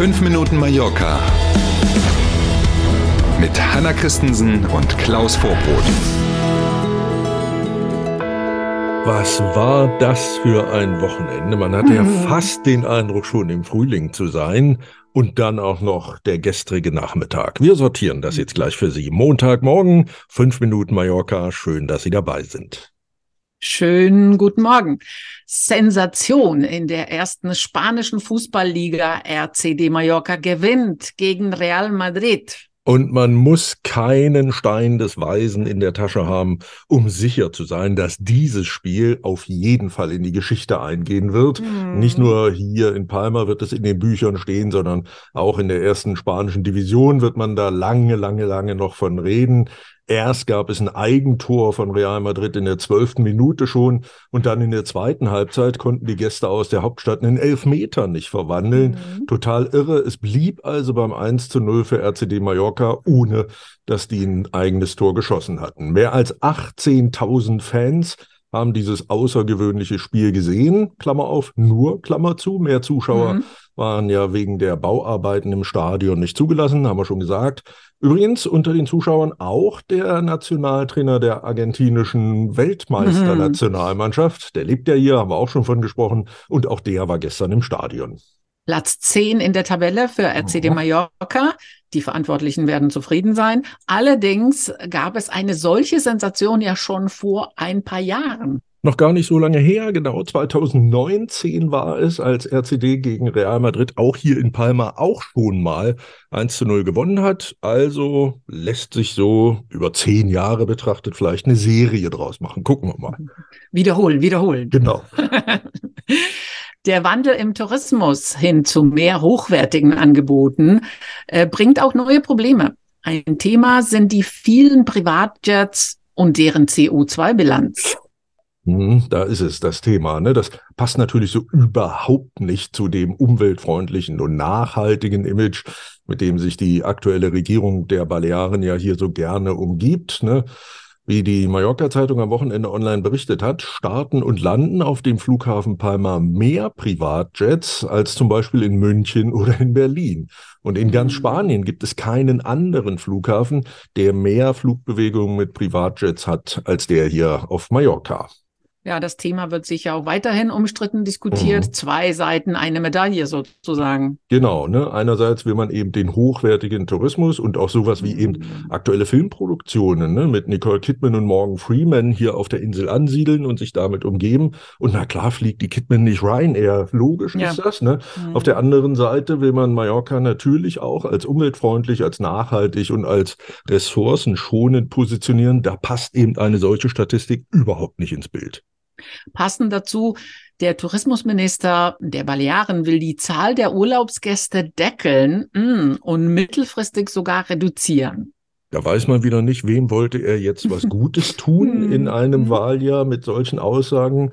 5 Minuten Mallorca mit Hanna Christensen und Klaus Vorbrot. Was war das für ein Wochenende? Man hatte ja fast den Eindruck, schon im Frühling zu sein. Und dann auch noch der gestrige Nachmittag. Wir sortieren das jetzt gleich für Sie. Montagmorgen, fünf Minuten Mallorca. Schön, dass Sie dabei sind. Schönen guten Morgen. Sensation in der ersten spanischen Fußballliga. RCD Mallorca gewinnt gegen Real Madrid. Und man muss keinen Stein des Weisen in der Tasche haben, um sicher zu sein, dass dieses Spiel auf jeden Fall in die Geschichte eingehen wird. Mhm. Nicht nur hier in Palma wird es in den Büchern stehen, sondern auch in der ersten spanischen Division wird man da lange, lange, lange noch von reden. Erst gab es ein Eigentor von Real Madrid in der zwölften Minute schon und dann in der zweiten Halbzeit konnten die Gäste aus der Hauptstadt einen Elfmeter nicht verwandeln. Mhm. Total irre. Es blieb also beim 1 zu 0 für RCD Mallorca, ohne dass die ein eigenes Tor geschossen hatten. Mehr als 18.000 Fans haben dieses außergewöhnliche Spiel gesehen. Klammer auf, nur Klammer zu. Mehr Zuschauer mhm. Waren ja wegen der Bauarbeiten im Stadion nicht zugelassen, haben wir schon gesagt. Übrigens unter den Zuschauern auch der Nationaltrainer der argentinischen Weltmeisternationalmannschaft. Der lebt ja hier, haben wir auch schon von gesprochen. Und auch der war gestern im Stadion. Platz 10 in der Tabelle für RCD Mallorca. Die Verantwortlichen werden zufrieden sein. Allerdings gab es eine solche Sensation ja schon vor ein paar Jahren noch gar nicht so lange her, genau 2019 war es, als RCD gegen Real Madrid auch hier in Palma auch schon mal 1 zu 0 gewonnen hat. Also lässt sich so über zehn Jahre betrachtet vielleicht eine Serie draus machen. Gucken wir mal. Wiederholen, wiederholen. Genau. Der Wandel im Tourismus hin zu mehr hochwertigen Angeboten äh, bringt auch neue Probleme. Ein Thema sind die vielen Privatjets und deren CO2-Bilanz. Hm, da ist es, das Thema. Ne? Das passt natürlich so überhaupt nicht zu dem umweltfreundlichen und nachhaltigen Image, mit dem sich die aktuelle Regierung der Balearen ja hier so gerne umgibt. Ne? Wie die Mallorca-Zeitung am Wochenende online berichtet hat, starten und landen auf dem Flughafen Palma mehr Privatjets als zum Beispiel in München oder in Berlin. Und in ganz hm. Spanien gibt es keinen anderen Flughafen, der mehr Flugbewegungen mit Privatjets hat als der hier auf Mallorca. Ja, das Thema wird sicher auch weiterhin umstritten diskutiert. Mhm. Zwei Seiten, eine Medaille sozusagen. Genau, ne? Einerseits will man eben den hochwertigen Tourismus und auch sowas wie eben mhm. aktuelle Filmproduktionen, ne? Mit Nicole Kidman und Morgan Freeman hier auf der Insel ansiedeln und sich damit umgeben. Und na klar fliegt die Kidman nicht Ryanair. Logisch ja. ist das, ne? Mhm. Auf der anderen Seite will man Mallorca natürlich auch als umweltfreundlich, als nachhaltig und als ressourcenschonend positionieren. Da passt eben eine solche Statistik überhaupt nicht ins Bild. Passend dazu, der Tourismusminister der Balearen will die Zahl der Urlaubsgäste deckeln mm, und mittelfristig sogar reduzieren. Da weiß man wieder nicht, wem wollte er jetzt was Gutes tun in einem mhm. Wahljahr mit solchen Aussagen.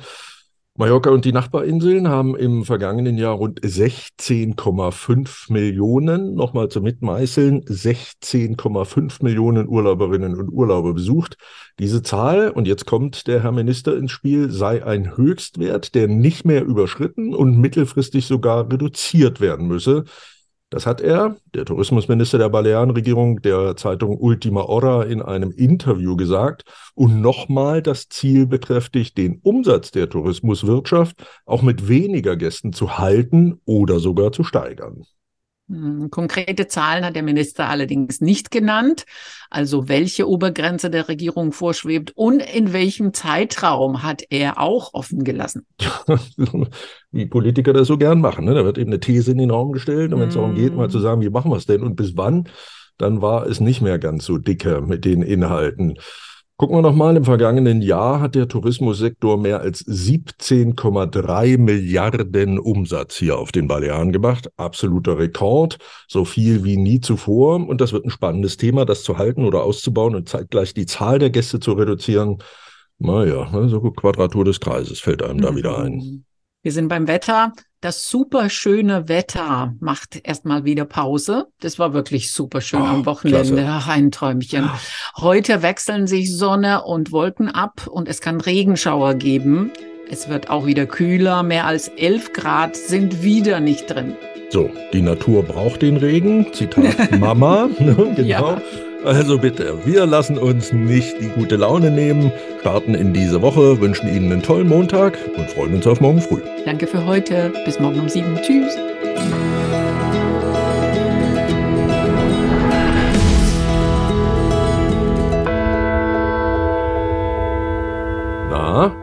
Mallorca und die Nachbarinseln haben im vergangenen Jahr rund 16,5 Millionen, nochmal zum Mitmeißeln, 16,5 Millionen Urlauberinnen und Urlauber besucht. Diese Zahl, und jetzt kommt der Herr Minister ins Spiel, sei ein Höchstwert, der nicht mehr überschritten und mittelfristig sogar reduziert werden müsse. Das hat er, der Tourismusminister der Balearenregierung, der Zeitung Ultima Hora in einem Interview gesagt und nochmal das Ziel bekräftigt, den Umsatz der Tourismuswirtschaft auch mit weniger Gästen zu halten oder sogar zu steigern. Hm, konkrete Zahlen hat der Minister allerdings nicht genannt, also welche Obergrenze der Regierung vorschwebt und in welchem Zeitraum hat er auch offen gelassen. wie Politiker das so gern machen. Ne? Da wird eben eine These in den Raum gestellt und wenn es mm. darum geht, mal zu hm. sagen, wie machen wir es denn und bis wann, dann war es nicht mehr ganz so dicke mit den Inhalten. Gucken wir nochmal, im vergangenen Jahr hat der Tourismussektor mehr als 17,3 Milliarden Umsatz hier auf den Balearen gemacht. Absoluter Rekord, so viel wie nie zuvor. Und das wird ein spannendes Thema, das zu halten oder auszubauen und zeitgleich die Zahl der Gäste zu reduzieren. Naja, ne, so Quadratur des Kreises fällt einem da wieder ein. Mhm. Wir sind beim Wetter. Das super schöne Wetter macht erstmal wieder Pause. Das war wirklich super schön oh, am Wochenende. Ach, ein Träumchen. Heute wechseln sich Sonne und Wolken ab und es kann Regenschauer geben. Es wird auch wieder kühler. Mehr als 11 Grad sind wieder nicht drin. So, die Natur braucht den Regen. Zitat Mama. genau. Ja. Also bitte, wir lassen uns nicht die gute Laune nehmen, starten in diese Woche, wünschen Ihnen einen tollen Montag und freuen uns auf morgen früh. Danke für heute. Bis morgen um sieben. Tschüss.